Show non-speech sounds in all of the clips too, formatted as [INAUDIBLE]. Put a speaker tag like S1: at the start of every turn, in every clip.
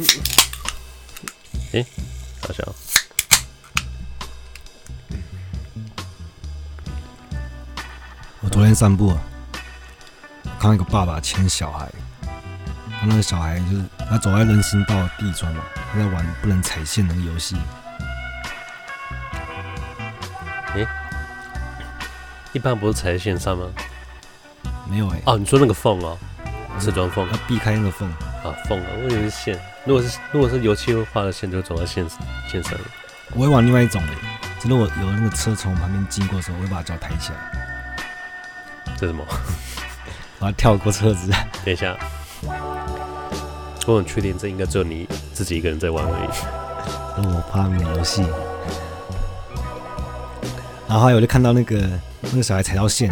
S1: [LAUGHS] 哎，好像。
S2: 我昨天散步啊，看到一个爸爸牵小孩，他那个小孩就是他走在人行道的地砖嘛，他在玩不能踩线的游戏。
S1: 哎，一般不是踩在线上吗？
S2: 没有哎、欸。
S1: 哦，你说那个缝哦，瓷砖缝，
S2: 要避开那个缝
S1: 啊疯了，我以为是线。如果是如果是油漆画的线，就走到线线上。
S2: 我会往另外一种的，真的，我有那个车从旁边经过的时候，我会把脚抬起
S1: 来。这什么？[LAUGHS]
S2: 我要跳过车子。[LAUGHS]
S1: 等一下，我很确定这应该只有你自己一个人在玩而已。
S2: 我怕没有游戏。然后还有就看到那个那个小孩踩到线，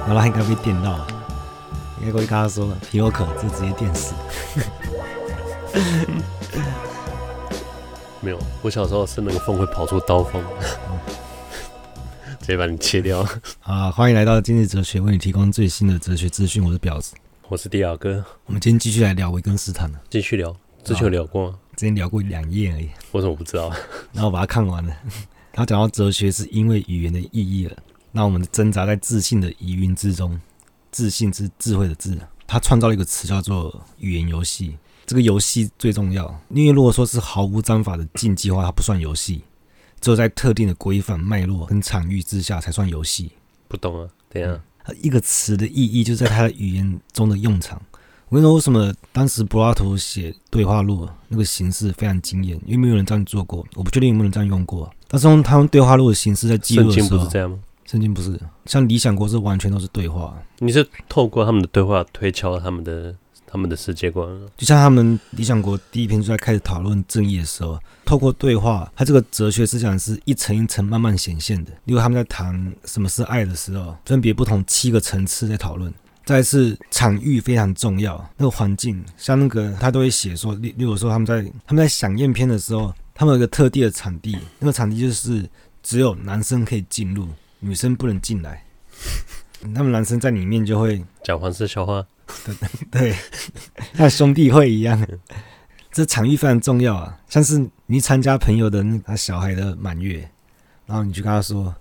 S2: 然后他应该被电到了，应该过去跟他说皮洛可，就直接电死。[LAUGHS]
S1: 没有，我小时候是那个风会跑出刀锋，[LAUGHS] 直接把你切掉。[LAUGHS]
S2: 啊，欢迎来到今日哲学，为你提供最新的哲学资讯。我是婊子，
S1: 我是迪亚哥。
S2: 我们今天继续来聊维根斯坦了，
S1: 继续聊，之前有聊过吗？
S2: 之前聊过两页而已。
S1: 我怎么不知道？
S2: 然后我把它看完了。他讲到哲学是因为语言的意义了，那我们挣扎在自信的疑云之中，自信之智慧的智。他创造了一个词叫做语言游戏。这个游戏最重要，因为如果说是毫无章法的竞技的话，它不算游戏，只有在特定的规范、脉络跟场域之下才算游戏。
S1: 不懂啊？对啊，
S2: 一个词的意义就在它的语言中的用场。我跟你说，为什么当时柏拉图写对话录那个形式非常惊艳？因为没有人这样做过，我不确定有没有人这样用过。但是用他们对话录的形式在记录的时候，圣经
S1: 不是这样吗？
S2: 圣经不是，像理想国是完全都是对话。
S1: 你是透过他们的对话推敲他们的他们的世界观，
S2: 就像他们理想国第一篇就在开始讨论正义的时候，透过对话，他这个哲学思想是一层一层慢慢显现的。例如他们在谈什么是爱的时候，分别不同七个层次在讨论。再一次场域非常重要，那个环境，像那个他都会写说，例例如说他们在他们在想验片的时候。他们有一个特定的场地，那个场地就是只有男生可以进入，女生不能进来。[LAUGHS] 他们男生在里面就会
S1: 讲黄色笑话，
S2: 对 [LAUGHS] 对，[LAUGHS] 像兄弟会一样。这场域非常重要啊，像是你参加朋友的那个小孩的满月，然后你就跟他说，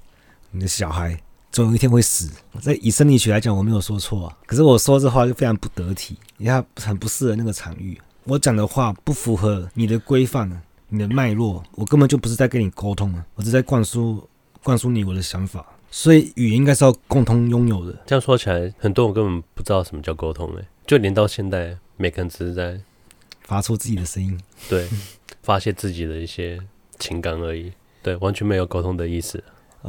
S2: 你的小孩总有一天会死。在以生理学来讲，我没有说错啊，可是我说这话就非常不得体，因为他很不适合那个场域。我讲的话不符合你的规范。你的脉络，我根本就不是在跟你沟通啊，我是在灌输灌输你我的想法。所以语言应该是要共同拥有的。
S1: 这样说起来，很多人根本不知道什么叫沟通诶，就连到现在，每个人只是在
S2: 发出自己的声音，
S1: 对，[LAUGHS] 发泄自己的一些情感而已，对，完全没有沟通的意思。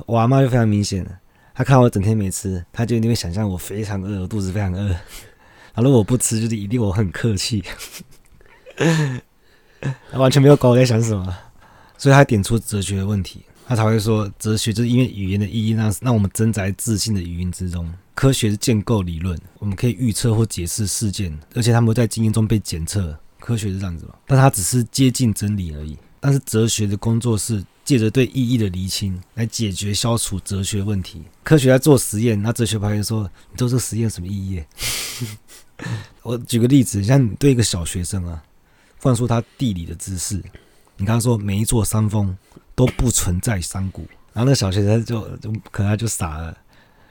S2: 我阿妈就非常明显了，她看我整天没吃，她就一定会想象我非常饿，我肚子非常饿。然后如果我不吃，就是一定我很客气。[LAUGHS] 她完全没有管我在想什么，所以她点出哲学的问题，他才会说哲学就是因为语言的意义让让我们挣扎在自信的语音之中。科学是建构理论，我们可以预测或解释事件，而且他们会在经验中被检测。科学是这样子嘛？但它只是接近真理而已。但是哲学的工作是借着对意义的厘清来解决、消除哲学问题。科学在做实验，那哲学派就说：“你做这个实验有什么意义？” [LAUGHS] 我举个例子，像你对一个小学生啊。灌输他地理的知识，你刚刚说每一座山峰都不存在山谷，然后那个小学生就就可能他就傻了，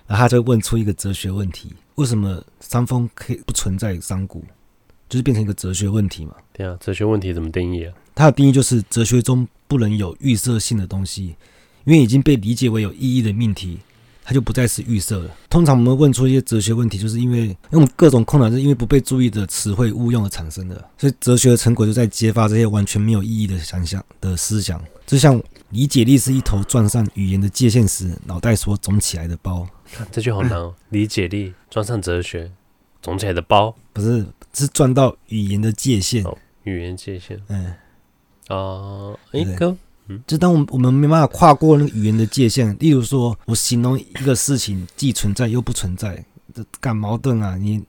S2: 然后他就问出一个哲学问题：为什么山峰可以不存在山谷？就是变成一个哲学问题嘛？
S1: 对啊，哲学问题怎么定义啊？
S2: 它的定义就是哲学中不能有预设性的东西，因为已经被理解为有意义的命题。它就不再是预设了。通常我们问出一些哲学问题，就是因为用各种困难，是因为不被注意的词汇误用而产生的。所以哲学的成果就在揭发这些完全没有意义的想象的思想。就像理解力是一头撞上语言的界限时，脑袋所肿起来的包。[LAUGHS]
S1: 这句好难哦。理解力撞上哲学，肿起来的包，
S2: 不是，是撞到语言的界限。
S1: 哦，语言界限。
S2: 嗯。
S1: 哦，哎哥。
S2: 就当我们我们没办法跨过那个语言的界限，例如说我形容一个事情既存在又不存在，这干矛盾啊！你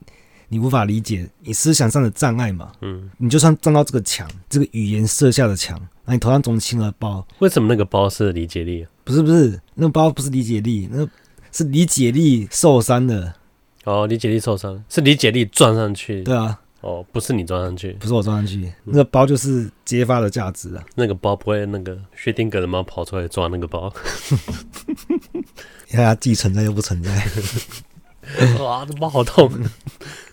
S2: 你无法理解，你思想上的障碍嘛。嗯，你就算撞到这个墙，这个语言设下的墙，那你头上肿起了包。
S1: 为什么那个包是理解力啊？
S2: 不是不是，那个包不是理解力，那是理解力受伤的。
S1: 哦，理解力受伤是理解力撞上去。
S2: 对啊，
S1: 哦，不是你装上去，
S2: 不是我装上去，那个包就是揭发的价值啊。
S1: 那个包不会那个薛定谔的猫跑出来抓那个包，[LAUGHS]
S2: 你看它既存在又不存在。[LAUGHS]
S1: 哇，这包好痛！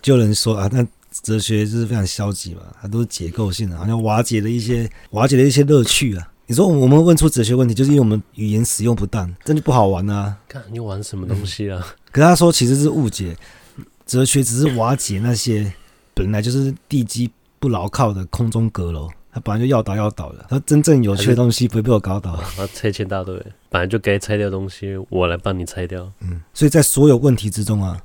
S2: 就有人说啊，那哲学就是非常消极嘛，它都是结构性的，好像瓦解了一些瓦解了一些乐趣啊。你说我们问出哲学问题，就是因为我们语言使用不当，这就不好玩啊。
S1: 看你玩什么东西啊？嗯、
S2: 可是他说其实是误解，哲学只是瓦解那些本来就是地基不牢靠的空中阁楼，它本来就要倒要倒的。它真正有趣的东西不会被我搞倒。
S1: 它拆迁大队本来就该拆掉的东西，我来帮你拆掉。
S2: 嗯，所以在所有问题之中啊，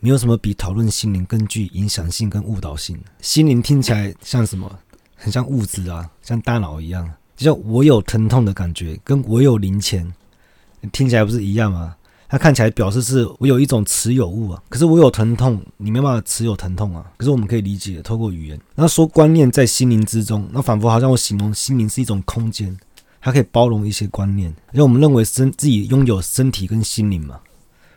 S2: 没有什么比讨论心灵更具影响性跟误导性。心灵听起来像什么？很像物质啊，像大脑一样。就像我有疼痛的感觉，跟我有零钱，听起来不是一样吗？它看起来表示是我有一种持有物啊，可是我有疼痛，你没办法持有疼痛啊。可是我们可以理解，透过语言，那说观念在心灵之中，那仿佛好像我形容心灵是一种空间，它可以包容一些观念，因为我们认为身自己拥有身体跟心灵嘛，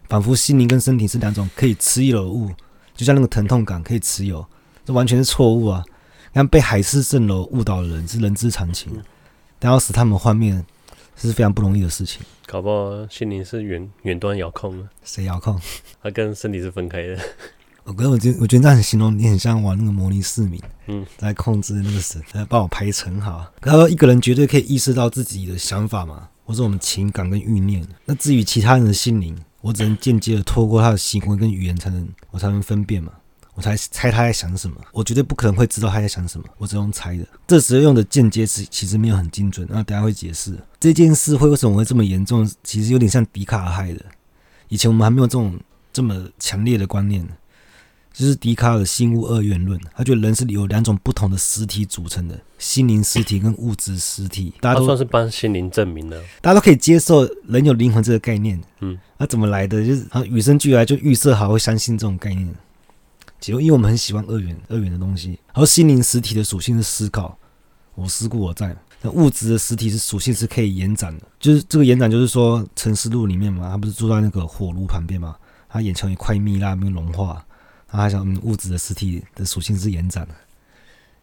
S2: 仿佛心灵跟身体是两种可以持有的物，就像那个疼痛感可以持有，这完全是错误啊！看被海市蜃楼误导的人是人之常情。但要使他们幻灭，是非常不容易的事情。
S1: 搞不好心灵是远远端遥控的，
S2: 谁遥控？
S1: 它跟身体是分开的。[LAUGHS]
S2: 我觉得，我觉得，我觉得这样形容你很像玩那个模拟市民，
S1: 嗯，
S2: 在控制那个神，来帮我排程好。他说一个人绝对可以意识到自己的想法嘛，或者我们情感跟欲念。那至于其他人的心灵，我只能间接的透过他的行为跟语言才能，我才能分辨嘛。我才猜他在想什么，我绝对不可能会知道他在想什么，我只用猜的。这时候用的间接词其实没有很精准，那等下会解释这件事会为什么会这么严重，其实有点像笛卡尔害的。以前我们还没有这种这么强烈的观念，就是笛卡尔的心物二元论，他觉得人是有两种不同的实体组成的，心灵实体跟物质实体。大家都
S1: 算是帮心灵证明了，
S2: 大家都可以接受人有灵魂这个概念。
S1: 嗯，
S2: 那怎么来的？就是啊，与生俱来就预设好会相信这种概念。结果因为我们很喜欢二元二元的东西，而心灵实体的属性是思考，我思故我在。那物质的实体是属性是可以延展的，就是这个延展，就是说沉思录里面嘛，他不是住在那个火炉旁边嘛，他眼前一块蜜蜡没融化，然后他想，嗯，物质的实体的属性是延展的。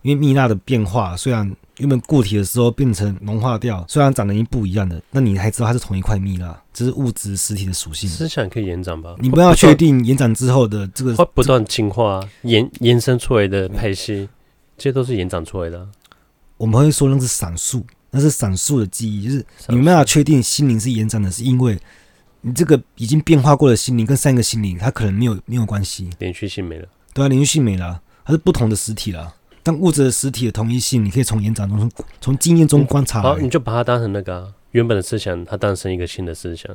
S2: 因为蜜蜡的变化，虽然原本固体的时候变成融化掉，虽然长得已经不一样的，那你还知道它是同一块蜜蜡，这是物质实体的属性。
S1: 思想可以延展吧？
S2: 你不要确定延展之后的这个
S1: 会不断进化、延延伸出来的派系，这些都是延展出来的。
S2: 我们会说那是闪烁，那是闪烁的记忆，就是你没办法确定心灵是延展的，是因为你这个已经变化过的心灵跟上一个心灵，它可能没有没有关系，
S1: 连续性没了。
S2: 对啊，连续性没了，它是不同的实体了。但物质的实体的同一性，你可以从延展中、从从经验中观察、欸。好，
S1: 你就把它当成那个、啊、原本的思想，它诞生一个新的思想，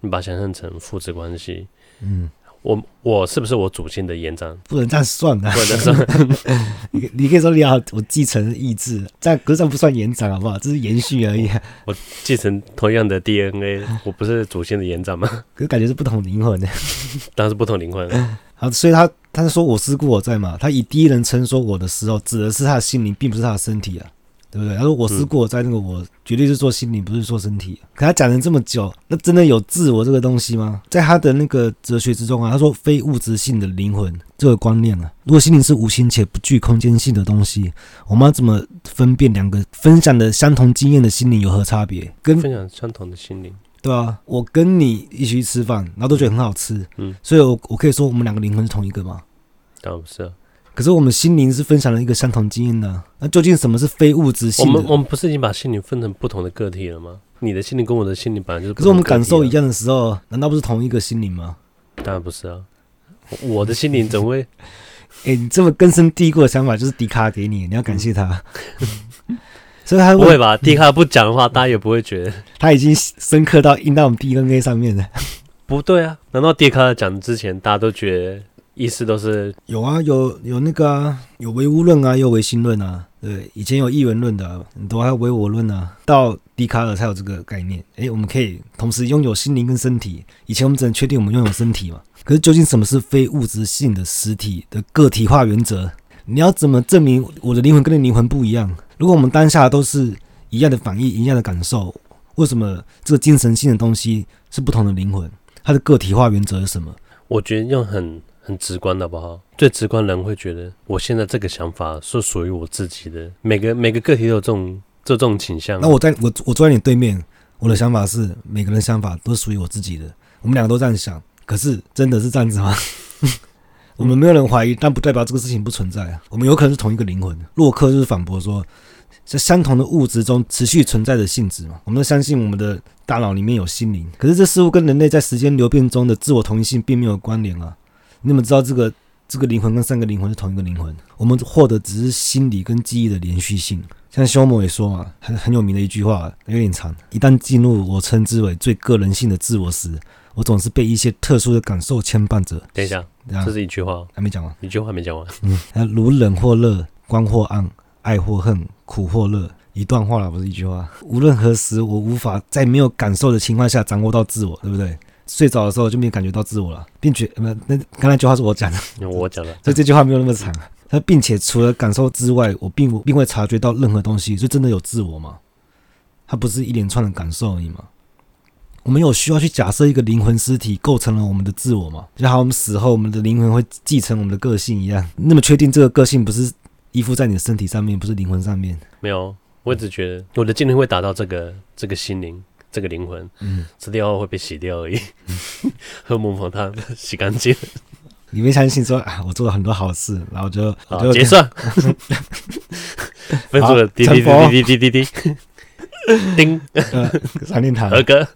S1: 你把它想象成父子关系。
S2: 嗯，
S1: 我我是不是我祖先的延展？
S2: 不能这样算的、啊，
S1: 不能这样算。[LAUGHS]
S2: 你你可以说你好我继承意志，这样格上不算延展，好不好？这是延续而已。
S1: 我继承同样的 DNA，我不是祖先的延展吗？
S2: 可是感觉是不同灵魂的，
S1: 当然是不同灵魂。
S2: 好，所以他他说我思故我在嘛，他以第一人称说我的时候，指的是他的心灵，并不是他的身体啊，对不对？他说我思故我在，那个我绝对是说心灵，不是说身体。可他讲了这么久，那真的有自我这个东西吗？在他的那个哲学之中啊，他说非物质性的灵魂这个观念啊，如果心灵是无形且不具空间性的东西，我们要怎么分辨两个分享的相同经验的心灵有何差别？跟
S1: 分享相同的心灵。
S2: 对啊，我跟你一起去吃饭，然后都觉得很好吃，
S1: 嗯，
S2: 所以我我可以说我们两个灵魂是同一个吗？
S1: 当然不是啊。
S2: 可是我们心灵是分享了一个相同经验的，那究竟什么是非物质性？
S1: 我们我们不是已经把心灵分成不同的个体了吗？你的心灵跟我的心灵本来就是。
S2: 可是我们感受一样的时候，难道不是同一个心灵吗？
S1: 当然不是啊，我的心灵怎么会？[LAUGHS]
S2: 哎、欸，你这么根深蒂固的想法就是迪卡尔给你，你要感谢他。所以他
S1: 不会吧？笛卡尔不讲的话，大家也不会觉得
S2: 他已经深刻到印到我们 DNA 上面了。
S1: 不对啊？难道笛卡尔讲之前，大家都觉得意思都是
S2: 有啊？有有那个啊？有唯物论啊，有唯心论啊？对，以前有异元论的、啊，很多还有唯我论啊。到笛卡尔才有这个概念。诶、欸，我们可以同时拥有心灵跟身体。以前我们只能确定我们拥有身体嘛？可是究竟什么是非物质性的实体的个体化原则？你要怎么证明我的灵魂跟你灵魂不一样？如果我们当下都是一样的反应、一样的感受，为什么这个精神性的东西是不同的灵魂？它的个体化原则是什么？
S1: 我觉得用很很直观的好不好？最直观人会觉得，我现在这个想法是属于我自己的。每个每个个体都有这种这种倾向。
S2: 那我在我我坐在你对面，我的想法是，每个人想法都是属于我自己的。我们两个都这样想，可是真的是这样子吗？[LAUGHS] 我们没有人怀疑，但不代表这个事情不存在啊。我们有可能是同一个灵魂。洛克就是反驳说，在相同的物质中持续存在的性质嘛。我们都相信我们的大脑里面有心灵，可是这似乎跟人类在时间流变中的自我同一性并没有关联啊。你怎么知道这个这个灵魂跟三个灵魂是同一个灵魂？我们获得只是心理跟记忆的连续性。像休谟也说嘛，很很有名的一句话，有点长。一旦进入我称之为最个人性的自我时，我总是被一些特殊的感受牵绊着。
S1: 等一下，这是一句话，
S2: 还没讲完。
S1: 一句话还没讲完。
S2: 嗯，[LAUGHS] 如冷或热，光或暗，爱或恨，苦或乐，一段话了，不是一句话。无论何时，我无法在没有感受的情况下掌握到自我，对不对？睡着的时候就没有感觉到自我了，并且那那刚才那句话是我讲的，
S1: 我讲的，[LAUGHS]
S2: 所以这句话没有那么长。他并且除了感受之外，我并不并未察觉到任何东西，就真的有自我吗？它不是一连串的感受而已吗？我们有需要去假设一个灵魂尸体构成了我们的自我吗？就好像我们死后，我们的灵魂会继承我们的个性一样。那么确定这个个性不是依附在你的身体上面，不是灵魂上面？
S1: 没有，我只觉得我的精灵会打到这个这个心灵，这个灵魂，嗯，吃掉后会被洗掉而已，[LAUGHS] 喝孟婆汤洗干净。
S2: 你没相信说啊，我做了很多好事，然后就
S1: 好就结算，[LAUGHS] 分数了滴滴滴滴滴滴滴。丁，[LAUGHS]
S2: 三天堂，
S1: 二哥，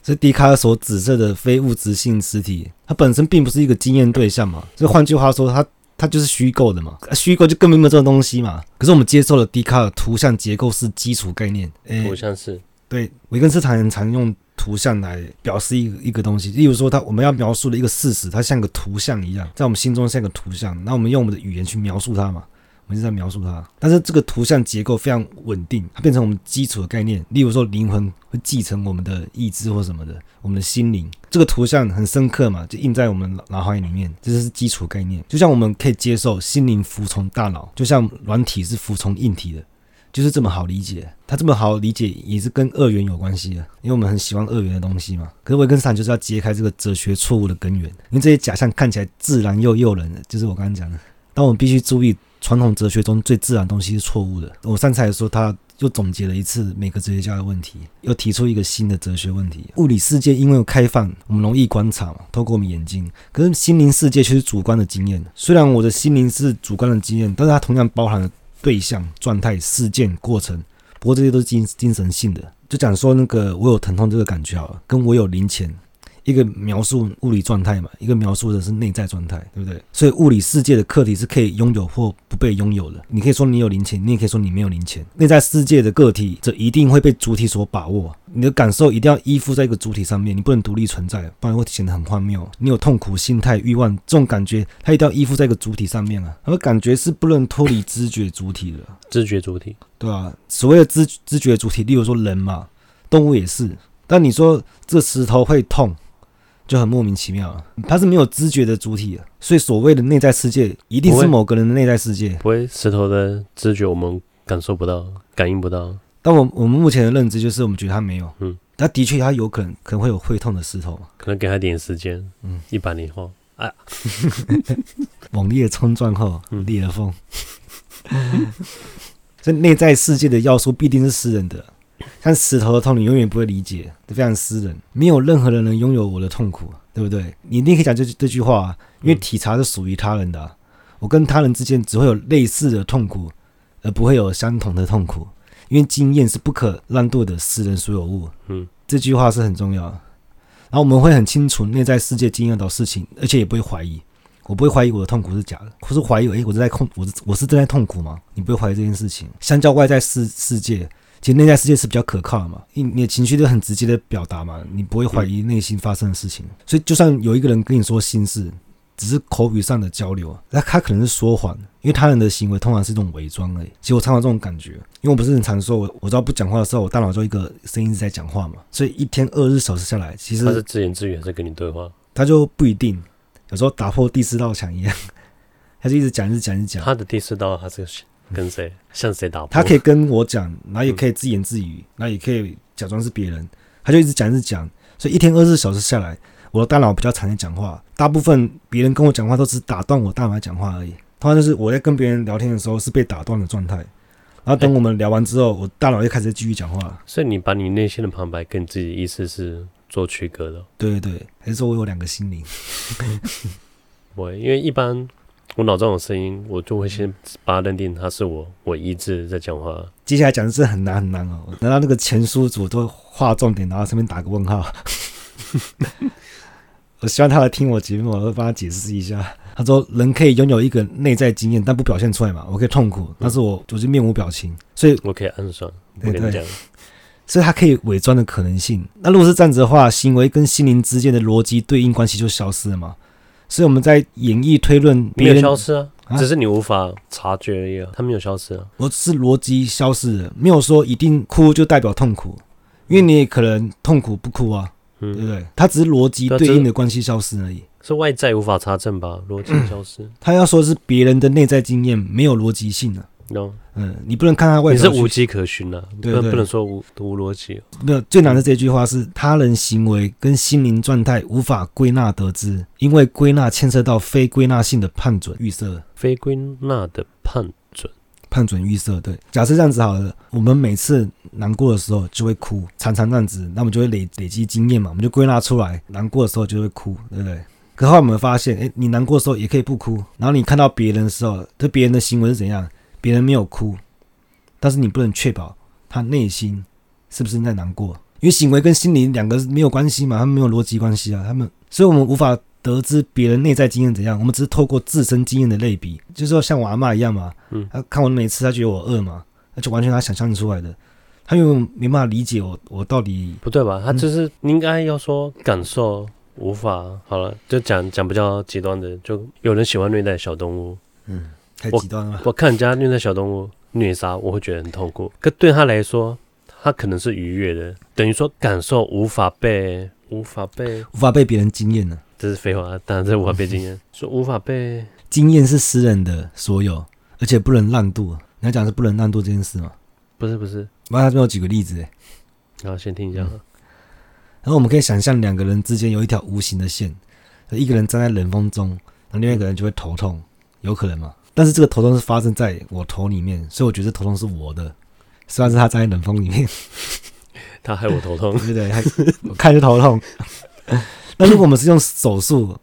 S2: 这笛卡尔所指涉的非物质性实体，它本身并不是一个经验对象嘛。所以换句话说，它它就是虚构的嘛。虚构就根本没有这种东西嘛。可是我们接受了笛卡尔图像结构是基础概念，
S1: 欸、图像是。
S2: 对，维根斯坦人常用图像来表示一个一个东西。例如说，他我们要描述的一个事实，它像个图像一样，在我们心中像个图像。那我们用我们的语言去描述它嘛。我们是在描述它，但是这个图像结构非常稳定，它变成我们基础的概念。例如说，灵魂会继承我们的意志或什么的，我们的心灵。这个图像很深刻嘛，就印在我们脑海里面，这就是基础概念。就像我们可以接受心灵服从大脑，就像软体是服从硬体的，就是这么好理解。它这么好理解，也是跟二元有关系的，因为我们很喜欢二元的东西嘛。可是维根斯坦就是要揭开这个哲学错误的根源，因为这些假象看起来自然又诱人，就是我刚刚讲的。但我们必须注意。传统哲学中最自然的东西是错误的。我上次还说，他又总结了一次每个哲学家的问题，又提出一个新的哲学问题。物理世界因为有开放，我们容易观察嘛，透过我们眼睛。可是心灵世界却是主观的经验。虽然我的心灵是主观的经验，但是它同样包含了对象、状态、事件、过程。不过这些都是精精神性的。就讲说那个我有疼痛这个感觉好了，跟我有零钱。一个描述物理状态嘛，一个描述的是内在状态，对不对？所以物理世界的客体是可以拥有或不被拥有的。你可以说你有零钱，你也可以说你没有零钱。内在世界的个体则一定会被主体所把握。你的感受一定要依附在一个主体上面，你不能独立存在，不然会显得很荒谬。你有痛苦、心态、欲望这种感觉，它一定要依附在一个主体上面啊。而感觉是不能脱离知觉主体的，
S1: 知觉主体，
S2: 对吧？所谓的知知觉主体，例如说人嘛，动物也是。但你说这石头会痛？就很莫名其妙了，它是没有知觉的主体，所以所谓的内在世界一定是某个人的内在世界。
S1: 不会，石头的知觉我们感受不到，感应不到。
S2: 但我我们目前的认知就是，我们觉得它没有。嗯，它的确，它有可能可能会有会痛的石头，
S1: 可能给他点时间。嗯，一百年后，啊，[LAUGHS]
S2: 猛烈冲撞后裂了缝。这 [LAUGHS] 内在世界的要素必定是私人的。像石头的痛，你永远不会理解，非常私人。没有任何人能拥有我的痛苦，对不对？你一定可以讲这这句话，因为体察是属于他人的啊。我跟他人之间只会有类似的痛苦，而不会有相同的痛苦，因为经验是不可让渡的私人所有物。嗯，这句话是很重要。然后我们会很清楚内在世界经验到事情，而且也不会怀疑。我不会怀疑我的痛苦是假的，或是怀疑诶，我是在痛，我是我是正在痛苦吗？你不会怀疑这件事情。相较外在世世界。其实内在世界是比较可靠的嘛，你你的情绪都很直接的表达嘛，你不会怀疑内心发生的事情，所以就算有一个人跟你说心事，只是口语上的交流，那他可能是说谎，因为他人的行为通常是一种伪装而已。其实我常常这种感觉，因为我不是很常说，我我知道不讲话的时候，我大脑就一个声音在讲话嘛，所以一天二十四小时下来，其实
S1: 他是自言自语还是跟你对话？
S2: 他就不一定，有时候打破第四道墙一样，[LAUGHS] 他就一直讲，一直讲，一直讲。
S1: 他的第四道，他是。跟谁？向谁打？
S2: 他可以跟我讲，然后也可以自言自语，然后也可以假装是别人。他就一直讲，一直讲。所以一天二十四小时下来，我的大脑比较常在讲话，大部分别人跟我讲话都只是打断我大脑来讲话而已。通常就是我在跟别人聊天的时候是被打断的状态，然后等我们聊完之后，我大脑又开始继续讲话。
S1: 所以你把你内心的旁白跟你自己的意思是做区隔的。
S2: 对对对，还是说我有两个心灵？[LAUGHS]
S1: 不会，因为一般我脑中有声音，我就会先把它认定它是我，我一直在讲话。
S2: 接下来讲的是很难很难哦，难道那个前书主都画重点，然后上面打个问号？[LAUGHS] 我希望他来听我节目，我会帮他解释一下。他说：“人可以拥有一个内在经验，但不表现出来嘛。我可以痛苦，但是我就是面无表情，所以
S1: 我可以暗爽。我跟你讲，
S2: 所以他可以伪装的可能性。那如果是这样子的话，行为跟心灵之间的逻辑对应关系就消失了嘛？所以我们在演绎推论，
S1: 没有消失啊，啊只是你无法察觉而已啊。他没有消失啊，
S2: 我是逻辑消失了，没有说一定哭就代表痛苦，因为你也可能痛苦不哭啊，嗯、对不对？它只是逻辑对应的关系消失而已。”
S1: 是外在无法查证吧？逻辑消失。嗯、
S2: 他要说是别人的内在经验没有逻辑性啊。
S1: No，
S2: 嗯，你不能看他外。
S1: 你是无迹可循啊，
S2: 对对对，
S1: 不能说无无逻辑。
S2: 没有最难的这句话是：他人行为跟心灵状态无法归纳得知，因为归纳牵涉到非归纳性的判准预设。
S1: 非归纳的判准，
S2: 判准预设。对，假设这样子好了，我们每次难过的时候就会哭，常常这样子，那我们就会累累积经验嘛，我们就归纳出来，难过的时候就会哭，对不对？可后来我们发现，哎，你难过的时候也可以不哭。然后你看到别人的时候，这别人的行为是怎样？别人没有哭，但是你不能确保他内心是不是在难过，因为行为跟心理两个没有关系嘛，他们没有逻辑关系啊。他们，所以我们无法得知别人内在经验怎样。我们只是透过自身经验的类比，就是说像我阿妈一样嘛，嗯，他看我每次，他觉得我饿嘛，那就完全他想象出来的，他又没办法理解我，我到底
S1: 不对吧？他就是应该要说感受。无法好了，就讲讲比较极端的，就有人喜欢虐待小动物，
S2: 嗯，太极端了。
S1: 我，我看人家虐待小动物虐杀，我会觉得很痛苦。可对他来说，他可能是愉悦的，等于说感受无法被无法被
S2: 无法被别人经验呢？
S1: 这是废话，当然这无法被经验。[LAUGHS] 说无法被
S2: 经验是私人的所有，而且不能滥度。你要讲是不能滥度这件事吗？
S1: 不是不是，
S2: 我他这边有举个例子哎，
S1: 好，先听一下。嗯
S2: 然后我们可以想象两个人之间有一条无形的线，一个人站在冷风中，那另外一个人就会头痛，有可能吗？但是这个头痛是发生在我头里面，所以我觉得头痛是我的，虽然是他站在冷风里面，
S1: 他害我头痛，[LAUGHS]
S2: 对不对？我看着头痛。[LAUGHS] 那如果我们是用手术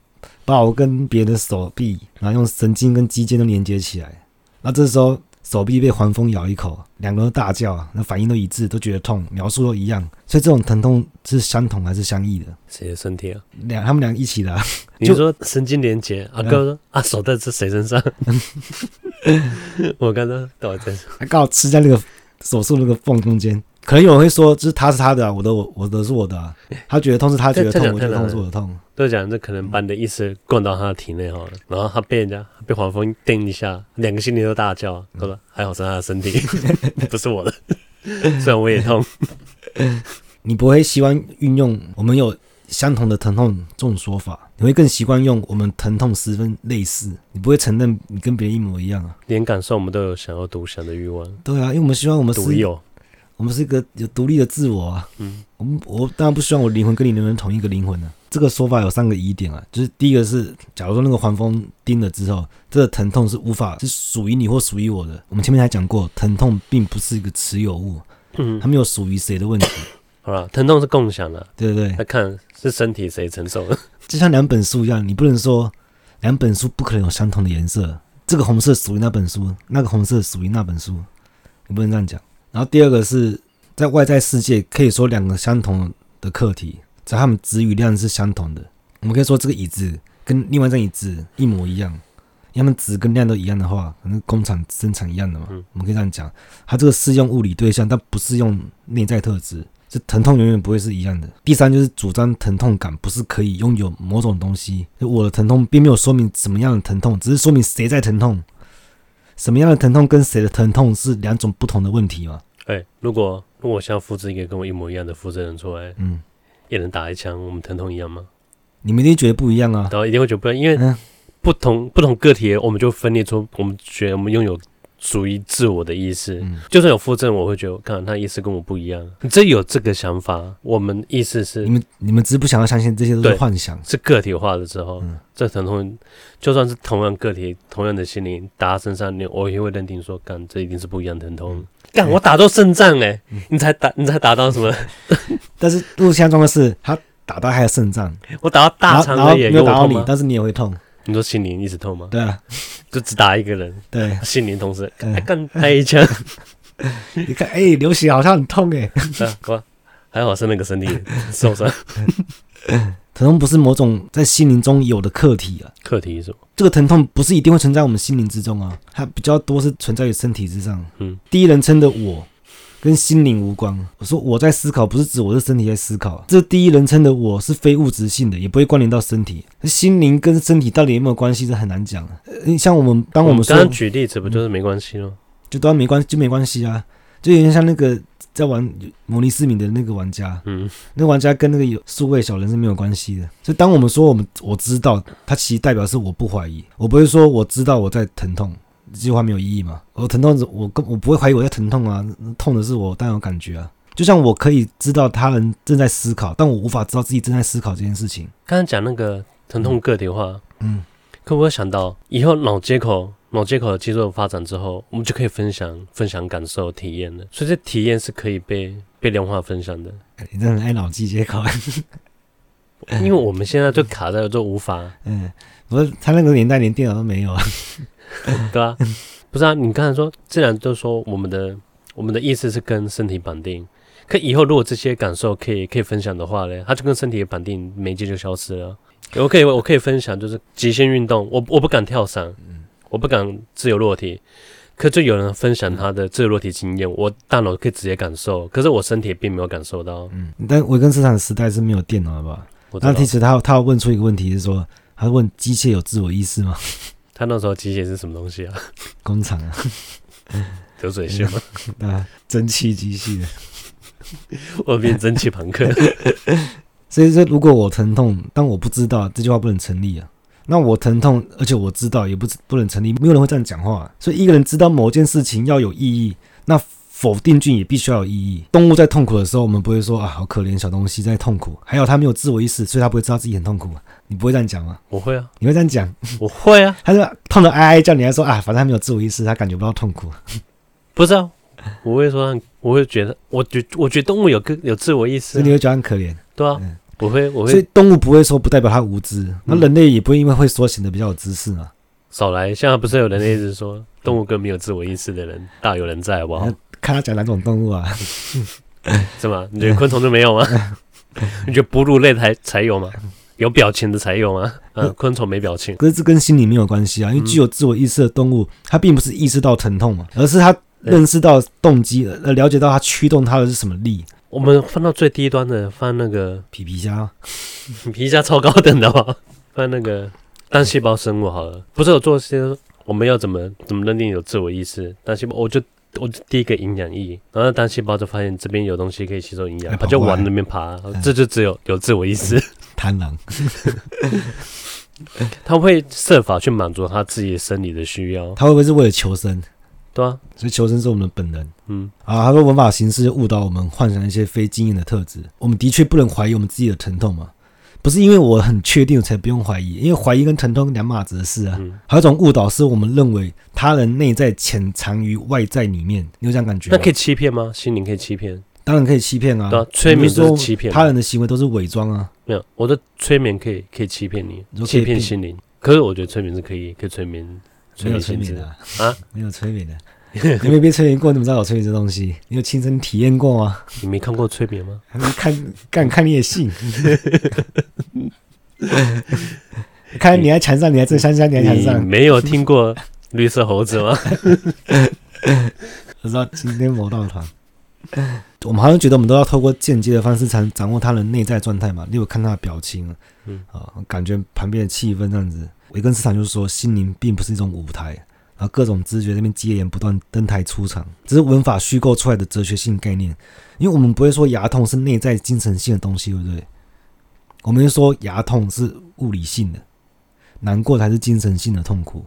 S2: 把我跟别人的手臂，然后用神经跟肌腱都连接起来，那这时候。手臂被黄蜂咬一口，两个人都大叫，那反应都一致，都觉得痛，描述都一样，所以这种疼痛是相同还是相异的？
S1: 谁的身体啊？
S2: 两，他们俩一起的、啊。[LAUGHS]
S1: 你说神经连接，阿、啊、哥啊，手在是谁身上？[LAUGHS] 我刚刚倒在，
S2: 还刚好吃在那个手术那个缝中间。可能有人会说，就是他是他的、啊，我的我我的是我的、啊。[LAUGHS] 他觉得痛是他觉得痛，我觉得痛是我的痛。
S1: 都讲这可能把你的意识灌到他的体内好了，然后他被人家被黄蜂叮一下，两个心里都大叫，他说还好是他的身体，[LAUGHS] 不是我的，[LAUGHS] 虽然我也痛。
S2: 你不会习惯运用我们有相同的疼痛这种说法，你会更习惯用我们疼痛十分类似，你不会承认你跟别人一模一样啊。
S1: 连感受我们都有想要独享的欲望。
S2: 对啊，因为我们希望我们
S1: 独有。
S2: 我们是一个有独立的自我啊，嗯，我们我当然不希望我灵魂跟你能不能同一个灵魂呢、啊？这个说法有三个疑点啊，就是第一个是，假如说那个黄蜂叮了之后，这个疼痛是无法是属于你或属于我的。我们前面还讲过，疼痛并不是一个持有物，嗯，它没有属于谁的问题。
S1: 好了，疼痛是共享的，
S2: 对不对？
S1: 来看是身体谁承受的，
S2: 就像两本书一样，你不能说两本书不可能有相同的颜色，这个红色属于那本书，那个红色属于那本书，你不能这样讲。然后第二个是在外在世界，可以说两个相同的课题，在他们质与量是相同的。我们可以说这个椅子跟另外一张椅子一模一样，因为它们质跟量都一样的话，可能工厂生产一样的嘛。我们可以这样讲，它这个适用物理对象，但不适用内在特质。这疼痛永远不会是一样的。第三就是主张疼痛感不是可以拥有某种东西，就我的疼痛并没有说明什么样的疼痛，只是说明谁在疼痛。什么样的疼痛跟谁的疼痛是两种不同的问题吗？
S1: 哎、欸，如果如果像复制一个跟我一模一样的复制人出来，嗯，一人打一枪，我们疼痛一样吗？
S2: 你们一定觉得不一样啊！
S1: 然后一定会觉得不一样，因为不同、嗯、不同个体，我们就分裂出我们觉得我们拥有属于自我的意识。
S2: 嗯、
S1: 就算有附赠，我会觉得，看他意思跟我不一样。你这有这个想法，我们意思是，
S2: 你们你们只是不想要相信这些都是幻想，
S1: 是个体化的时候，
S2: 嗯、
S1: 这疼痛就算是同样个体、同样的心灵打到身上，你我也会认定说，干这一定是不一样的疼痛。干、嗯、我打到肾脏哎，你才打你才打到什么？[LAUGHS]
S2: 但是录像中的是他打到还有肾脏，
S1: 我打到大肠也
S2: 有打到你，但是你也会痛。
S1: 你说心灵一直痛吗？
S2: 对啊，
S1: 就只打一个人，
S2: 对，
S1: 心灵同时还干他一枪。
S2: 你看，哎，流血好像很痛哎。
S1: 啊，还好是那个身体受伤。
S2: 疼痛不是某种在心灵中有的课题啊。
S1: 课题是什么？
S2: 这个疼痛不是一定会存在我们心灵之中啊，它比较多是存在于身体之上。
S1: 嗯，
S2: 第一人称的我。跟心灵无关。我说我在思考，不是指我的身体在思考。这第一人称的我是非物质性的，也不会关联到身体。心灵跟身体到底有没有关系，这很难讲。呃，像我们当我们说，
S1: 刚刚举例子不就是没关系咯？
S2: 就当然没关系，就没关系啊。就有点像那个在玩模拟市民的那个玩家，
S1: 嗯，
S2: 那个玩家跟那个有数位小人是没有关系的。所以当我们说我们我知道，它其实代表是我不怀疑，我不会说我知道我在疼痛。这句话没有意义嘛？我疼痛，我跟我不会怀疑我在疼痛啊，痛的是我，当然有感觉啊。就像我可以知道他人正在思考，但我无法知道自己正在思考这件事情。
S1: 刚刚讲那个疼痛个体化，
S2: 嗯，
S1: 可不可以想到以后脑接口、脑接口的技术发展之后，我们就可以分享、分享感受、体验了。所以这体验是可以被被量化分享的。
S2: 你真的爱脑机接口，[LAUGHS]
S1: 因为我们现在就卡在就无法。[LAUGHS]
S2: 嗯，不是他那个年代连电脑都没有啊。[LAUGHS]
S1: 对啊，不是啊，你刚才说，既然都说我们的我们的意思是跟身体绑定，可以后如果这些感受可以可以分享的话呢，它就跟身体的绑定媒介就消失了。我可以我可以分享，就是极限运动，我我不敢跳伞，我不敢自由落体，可就有人分享他的自由落体经验，我大脑可以直接感受，可是我身体并没有感受到。
S2: 嗯，但维根斯坦时代是没有电脑的吧？那其实他他要问出一个问题是说，他问机械有自我意识吗？
S1: 他那时候机械是什么东西啊？[LAUGHS]
S2: 工厂啊，
S1: 流水线吗？[LAUGHS]
S2: 啊，蒸汽机器的，
S1: 我变蒸汽朋克。[LAUGHS]
S2: 所以说，如果我疼痛，但我不知道，这句话不能成立啊。那我疼痛，而且我知道，也不不能成立。没有人会这样讲话。所以，一个人知道某件事情要有意义，那。否定句也必须要有意义。动物在痛苦的时候，我们不会说啊，好可怜小东西在痛苦。还有它没有自我意识，所以它不会知道自己很痛苦。你不会这样讲吗？
S1: 我会啊，
S2: 你会这样讲？
S1: 我会啊。
S2: 他说痛得哀哀叫，你还说啊，反正它没有自我意识，它感觉不到痛苦。
S1: 不是啊，我会说，我会觉得，我觉我觉得动物有个有自我意
S2: 识，你会觉得很可怜。
S1: 对啊，我会我会。
S2: 所以动物不会说不代表它无知，那人类也不会因为会说显得比较有知识嘛。
S1: 少来，现在不是有人类一直说动物跟没有自我意识的人大有人在，好不好？
S2: 看他讲哪种动物啊？[LAUGHS]
S1: 是吗？你觉得昆虫就没有吗？[LAUGHS] 你觉得哺乳类才才有吗？有表情的才有吗？嗯，昆虫没表情。
S2: 可是这跟心理没有关系啊，因为具有自我意识的动物，它并不是意识到疼痛嘛，而是它认识到动机，呃，了解到它驱动它的是什么力。
S1: 我们翻到最低端的，翻那个
S2: 皮皮虾，[LAUGHS]
S1: 皮皮虾超高等的话，放那个单细胞生物好了。不是有做些我们要怎么怎么认定有自我意识？单细胞，我就。我第一个营养液，然后单细胞就发现这边有东西可以吸收营养，它就往那边爬，这就只有有自我意识。[LAUGHS]
S2: 贪婪，[LAUGHS]
S1: 他会设法去满足他自己生理的需要。
S2: 他会不会是为了求生？
S1: 对啊，
S2: 所以求生是我们的本能。
S1: 嗯
S2: 啊，他说文法形式误导我们，幻想一些非经验的特质。我们的确不能怀疑我们自己的疼痛嘛。不是因为我很确定才不用怀疑，因为怀疑跟疼痛两码子的事啊。嗯、还有一种误导是我们认为他人内在潜藏于外在里面，你有这样感觉？
S1: 那可以欺骗吗？心灵可以欺骗？当
S2: 然可以欺骗啊！
S1: 对啊，催眠是欺骗，
S2: 他人的行为都是伪装啊。
S1: 没有，我的催眠可以可以欺骗你，欺骗心灵。可是我觉得催眠是可以可以催眠，
S2: 没有催眠的
S1: 啊，
S2: 没有催眠的。[LAUGHS] 你没被催眠过？你怎么知道我催眠这东西？你有亲身体验过吗？
S1: 你没看过催眠吗？
S2: 还没看，干看你也信？看 [LAUGHS] 你在墙上，你还正香香，你还墙上。
S1: 没有听过绿色猴子吗？
S2: 我知道今天魔道团，我们好像觉得我们都要透过间接的方式才能掌握他人内在状态嘛。你有看他的表情，嗯啊，感觉旁边的气氛这样子。维根斯坦就是说，心灵并不是一种舞台，然后各种知觉那边接连不断登台出场，只是文法虚构出来的哲学性概念。因为我们不会说牙痛是内在精神性的东西，对不对？我们就说牙痛是物理性的，难过才是精神性的痛苦。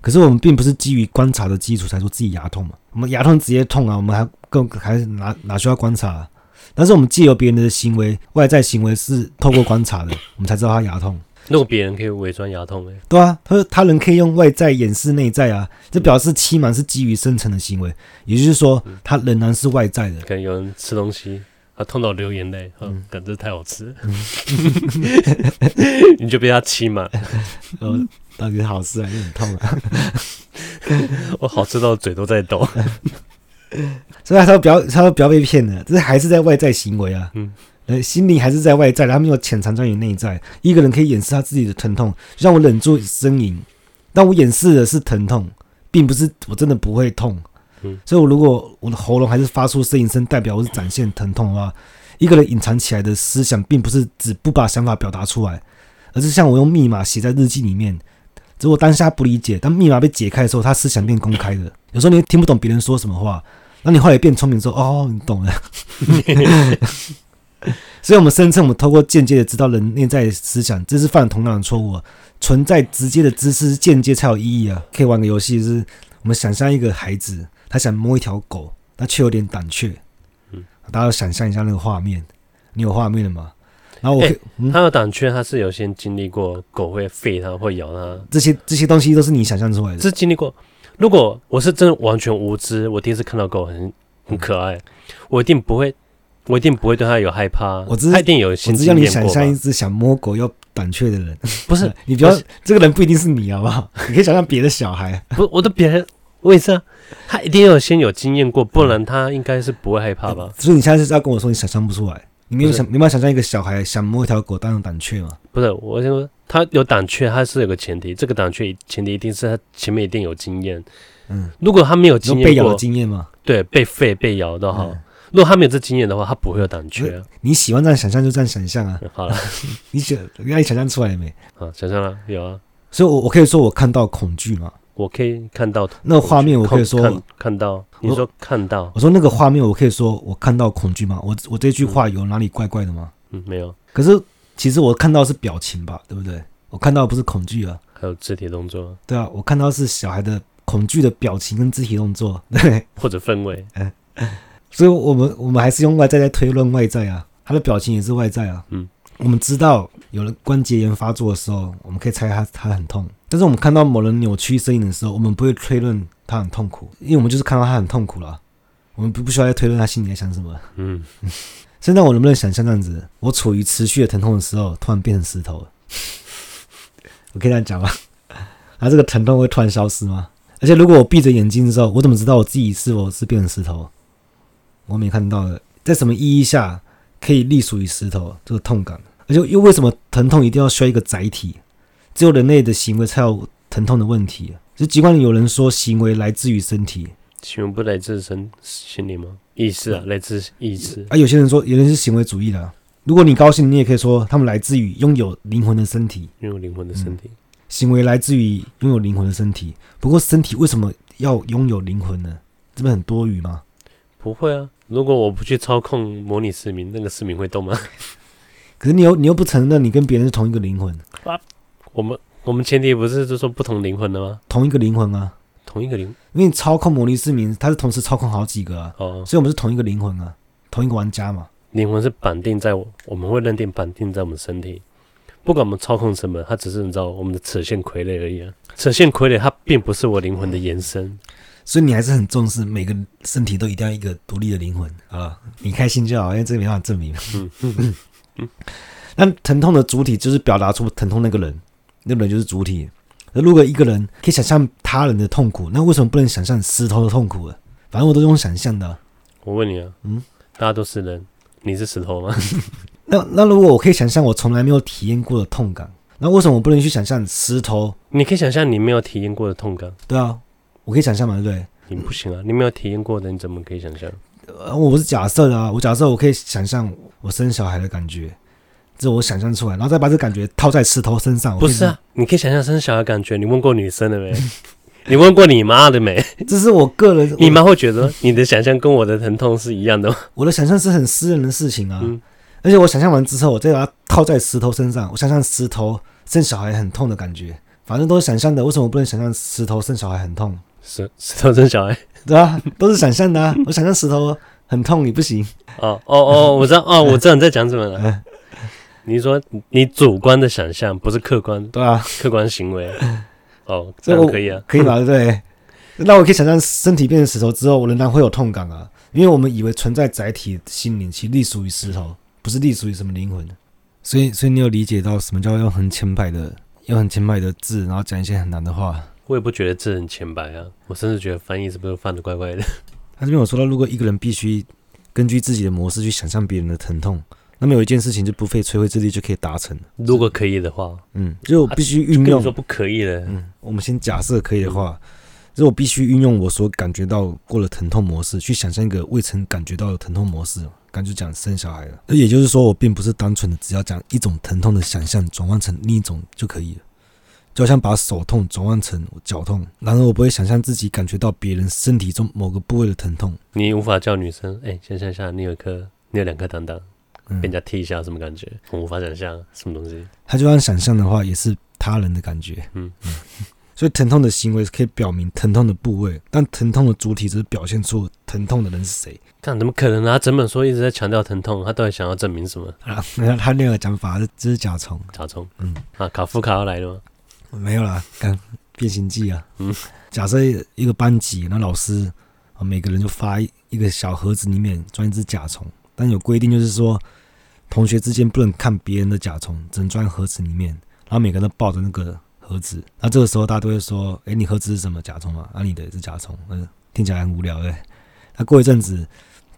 S2: 可是我们并不是基于观察的基础才说自己牙痛嘛，我们牙痛直接痛啊，我们还更还是哪哪需要观察啊？但是我们借由别人的行为，外在行为是透过观察的，我们才知道他牙痛。
S1: 如果别人可以伪装牙痛诶，
S2: 对啊，他说他人可以用外在掩饰内在啊，这表示欺瞒是基于深层的行为，也就是说他仍然是外在的。
S1: 可能有人吃东西，他痛到流眼泪，嗯，感觉太好吃，[LAUGHS] 你就被他欺瞒，
S2: 呃，[LAUGHS] 到底是好吃还是很痛啊？[LAUGHS]
S1: 我好吃到嘴都在抖，
S2: 所以他说不要，他说不要被骗了，这是还是在外在行为啊，嗯。呃，心理还是在外在，他没有潜藏在于内在。一个人可以掩饰他自己的疼痛，就像我忍住呻吟，但我掩饰的是疼痛，并不是我真的不会痛。嗯，所以，我如果我的喉咙还是发出呻吟声，代表我是展现疼痛的话，一个人隐藏起来的思想，并不是只不把想法表达出来，而是像我用密码写在日记里面，只我当下不理解，当密码被解开的时候，他思想变公开的。有时候你听不懂别人说什么话，那你后来变聪明之后，哦，你懂了。[LAUGHS] [LAUGHS] 所以，我们声称我们透过间接的知道人内在思想，这是犯了同样的错误。啊存在直接的知识，间接才有意义啊！可以玩个游戏，就是我们想象一个孩子，他想摸一条狗，他却有点胆怯。嗯，大家要想象一下那个画面，你有画面了吗？然后我，欸嗯、
S1: 他有胆怯，他是有先经历过狗会吠他，会咬他，
S2: 这些这些东西都是你想象出来的。
S1: 是经历过。如果我是真的完全无知，我第一次看到狗很很可爱，嗯、我一定不会。我一定不会对他有害怕，我只是他一定有心。我只是让你想象一只想摸狗又胆怯的人，
S2: 不是 [LAUGHS] 你不要，这个人不一定是你，好不好？[LAUGHS] 你可以想象别的小孩，
S1: 不，我的别人，我也是啊，他一定要先有经验过，不然他应该是不会害怕吧？[LAUGHS]
S2: 所以你现在是要跟我说你想象不出来，你没有想，你没有想象一个小孩想摸一条狗，当然胆怯吗？
S1: 不是，我先说他有胆怯，他是有个前提，这个胆怯前提一定是他前面一定有经验。嗯，如果他没有经验过，
S2: 被咬的经验吗？
S1: 对，被吠、被咬都好。如果他没有这经验的话，他不会有胆怯、啊。
S2: 你喜欢这样想象就这样想象啊。
S1: 好了，[LAUGHS]
S2: 你想，你想象出来没？
S1: 啊，想象了，有啊。
S2: 所以我，我我可以说我看到恐惧吗？
S1: 我可以看到
S2: 那个画面，我可以说
S1: 看，看到。你说看到？
S2: 我说那个画面，我可以说我看到恐惧吗？我我这句话有哪里怪怪的吗？
S1: 嗯，没有。
S2: 可是其实我看到的是表情吧，对不对？我看到的不是恐惧啊。
S1: 还有肢体动作。
S2: 对啊，我看到的是小孩的恐惧的表情跟肢体动作，对，
S1: 或者氛围。嗯。[LAUGHS]
S2: 所以，我们我们还是用外在在推论外在啊，他的表情也是外在啊。嗯，我们知道有人关节炎发作的时候，我们可以猜他他很痛。但是我们看到某人扭曲身影的时候，我们不会推论他很痛苦，因为我们就是看到他很痛苦了。我们不不需要再推论他心里在想什么。嗯，[LAUGHS] 现在我能不能想象这样子？我处于持续的疼痛的时候，突然变成石头了。[LAUGHS] 我可以这样讲吗？那 [LAUGHS] 这个疼痛会突然消失吗？而且如果我闭着眼睛的时候，我怎么知道我自己是否是变成石头？我们也看到了，在什么意义下可以隶属于石头这个痛感？而且又为什么疼痛一定要需要一个载体？只有人类的行为才有疼痛的问题。就尽管有人说行为来自于身体，
S1: 行为不来自身心理吗？意识啊，来自意识。
S2: 啊，有些人说有人是行为主义的啊。如果你高兴，你也可以说他们来自于拥有灵魂的身体，
S1: 拥有灵魂的身体。
S2: 行为来自于拥有灵魂的身体。不过身体为什么要拥有灵魂呢？这不很多余吗？
S1: 不会啊。如果我不去操控模拟市民，那个市民会动吗？[LAUGHS]
S2: 可是你又你又不承认你跟别人是同一个灵魂
S1: 啊？我们我们前提不是就说不同灵魂的吗？
S2: 同一个灵魂啊，
S1: 同一个灵，
S2: 因为你操控模拟市民，他是同时操控好几个啊，哦，所以我们是同一个灵魂啊，同一个玩家嘛。
S1: 灵魂是绑定在我，我们会认定绑定在我们身体，不管我们操控什么，它只是你知道我们的扯线傀儡而已啊。扯线傀儡它并不是我灵魂的延伸。
S2: 所以你还是很重视每个身体都一定要一个独立的灵魂啊！你开心就好，因为这个没办法证明。那疼痛的主体就是表达出疼痛那个人，那个人就是主体。那如果一个人可以想象他人的痛苦，那为什么不能想象石头的痛苦呢？反正我都用想象的啊。
S1: 我问你啊，嗯，大家都是人，你是石头吗？[LAUGHS]
S2: 那那如果我可以想象我从来没有体验过的痛感，那为什么我不能去想象石头？
S1: 你可以想象你没有体验过的痛感。
S2: 对啊。我可以想象嘛，对不对？
S1: 你不行啊，你没有体验过的，你怎么可以想象？
S2: 呃，我不是假设的啊，我假设我可以想象我生小孩的感觉，这我想象出来，然后再把这感觉套在石头身上。
S1: 不是啊，你可以想象生小孩的感觉，你问过女生了没？[LAUGHS] 你问过你妈的没？
S2: 这是我个人，
S1: 你妈会觉得你的想象跟我的疼痛是一样的吗？
S2: 我的想象是很私人的事情啊，嗯，而且我想象完之后，我再把它套在石头身上，我想象石头生小孩很痛的感觉。反正都是想象的，为什么不能想象石头生小孩很痛？
S1: 石石头真小孩，[LAUGHS]
S2: 对啊，都是想象的啊。我想象石头很痛，你不行。
S1: 哦哦哦，我知道哦，[LAUGHS] 我知道你在讲什么了。你说你主观的想象不是客观，
S2: 对啊，
S1: 客观行为。哦，[LAUGHS] 这样可以啊，
S2: 可以吧？对。那我可以想象身体变成石头之后，我仍然会有痛感啊，因为我们以为存在载体心灵其实隶属于石头，不是隶属于什么灵魂。所以，所以你有理解到什么叫用很浅白的、用很浅白的字，然后讲一些很难的话？
S1: 我也不觉得这很浅白啊，我甚至觉得翻译是不是翻的怪怪的。[LAUGHS]
S2: 他这边有说到，如果一个人必须根据自己的模式去想象别人的疼痛，那么有一件事情就不费吹灰之力就可以达成。
S1: 如果可以的话，
S2: 嗯，就必须运用。
S1: 你说不可以的，
S2: 嗯，我们先假设可以的话。嗯所以我必须运用我所感觉到过的疼痛模式，去想象一个未曾感觉到的疼痛模式。刚就讲生小孩了，那也就是说，我并不是单纯的只要讲一种疼痛的想象，转换成另一种就可以了。就好像把手痛转换成脚痛，然而我不会想象自己感觉到别人身体中某个部位的疼痛。
S1: 你无法叫女生，哎、欸，想象一下，你有一颗，你有两颗蛋蛋，被人家踢一下，什么感觉？我无法想象什么东西。
S2: 他就算想象的话，也是他人的感觉。嗯嗯。所以疼痛的行为可以表明疼痛的部位，但疼痛的主体只是表现出疼痛的人是谁。
S1: 这样怎么可能呢？他整本书一直在强调疼痛，他到底想要证明什么？
S2: 啊，他那个讲法是这是甲虫，
S1: 甲虫。嗯，啊，卡夫卡要来了吗？
S2: 没有啦，看变形记啊。嗯，假设一个班级，那老师啊，每个人就发一个小盒子，里面装一只甲虫，但有规定就是说，同学之间不能看别人的甲虫，只能装盒子里面，然后每个人都抱着那个。盒子，那这个时候大家都会说：“哎、欸，你盒子是什么甲虫啊？啊，你的也是甲虫，嗯，听起来很无聊，对。那过一阵子，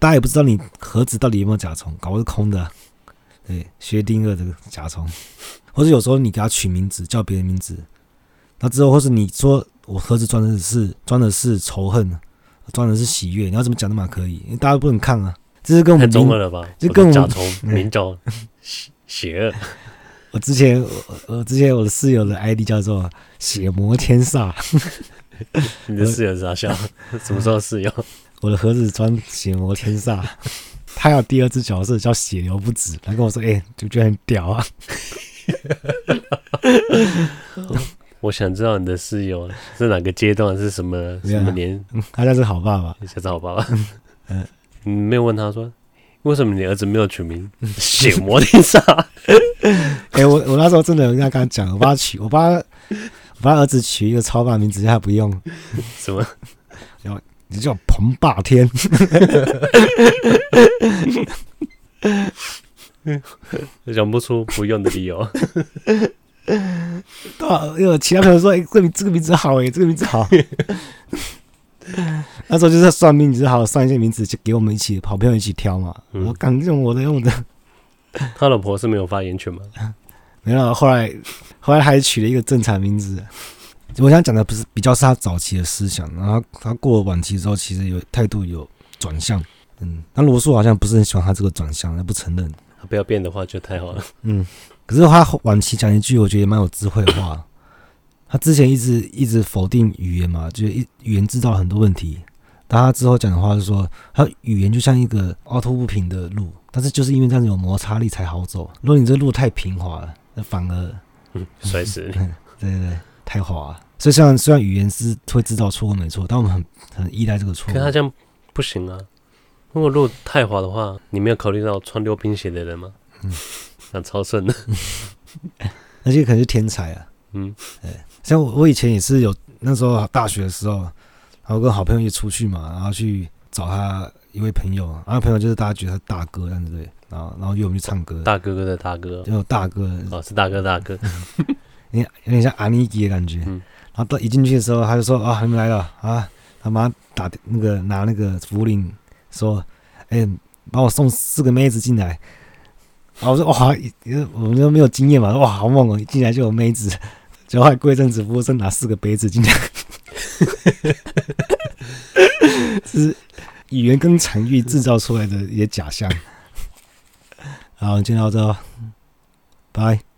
S2: 大家也不知道你盒子到底有没有甲虫，搞不是空的，对，薛定谔这个甲虫，或者有时候你给他取名字，叫别人名字，那之后或是你说我盒子装的是装的是仇恨，装的是喜悦，你要怎么讲都嘛可以，因为大家不能看啊，这是跟我们
S1: 中了吧？
S2: 这跟我们
S1: 甲虫 [LAUGHS] 名叫邪邪恶。
S2: 我之前，我我之前我的室友的 ID 叫做血魔天煞。
S1: 你的室友是啥笑？什么时候室友？
S2: 我的盒子装血魔天煞，他有第二只角色叫血流不止。他跟我说：“哎、欸，就觉得很屌啊。” [LAUGHS]
S1: 我想知道你的室友是哪个阶段，是什么什么年？
S2: 他家是好爸爸，
S1: 叫是好爸爸。嗯，你没有问他说。为什么你儿子没有取名血魔天煞？[LAUGHS]
S2: 哎，我我那时候真的有跟他讲，我帮他取，我帮我帮儿子取一个超霸名字，他不用。
S1: 什么？
S2: 叫你叫彭霸天。[LAUGHS]
S1: 想不出不用的理由。[LAUGHS]
S2: 对啊，因为其他朋友说，哎、欸，这个名这个名字好，哎，这个名字好。[LAUGHS] 那时候就是算命，只好算一些名字，就给我们一起好朋友一起挑嘛。嗯、我敢用我的用的。
S1: 他老婆是没有发言权吗？[LAUGHS]
S2: 没有。后来后来还取了一个正常名字。我想讲的不是比较是他早期的思想，然后他过了晚期之后，其实有态度有转向。嗯，那罗素好像不是很喜欢他这个转向，他不承认。
S1: 他不要变的话就太好了。[LAUGHS]
S2: 嗯，可是他晚期讲一句，我觉得蛮有智慧的话。他之前一直一直否定语言嘛，就是一语言制造很多问题。但他之后讲的话是说，他语言就像一个凹凸不平的路，但是就是因为这样子有摩擦力才好走。如果你这路太平滑了，那反而
S1: 摔死你。[LAUGHS]
S2: 对对对，太滑。所以虽然虽然语言是会制造错误没错，但我们很很依赖这个错误。
S1: 可他这样不行啊！如果如果太滑的话，你没有考虑到穿溜冰鞋的人吗？嗯，[LAUGHS] 那超顺的。[LAUGHS]
S2: 那些可能是天才啊。嗯，对。像我，我以前也是有那时候大学的时候，然后跟好朋友一起出去嘛，然后去找他一位朋友，然后朋友就是大家觉得他大哥，这样子对，然后然后约我们去唱歌，
S1: 大哥哥的大哥，
S2: 就大哥
S1: 哦，是大哥大哥，[LAUGHS]
S2: 有点有点像阿尼基的感觉。嗯，然后到一进去的时候，他就说啊，你们来了啊，他妈打那个拿那个符铃说，哎，帮我送四个妹子进来。然后我说哇，我们都没有经验嘛，哇，好猛哦，一进来就有妹子。就还过一阵子，服务生拿四个杯子进来，是语言跟场域制造出来的一些假象。好，今天到这，拜。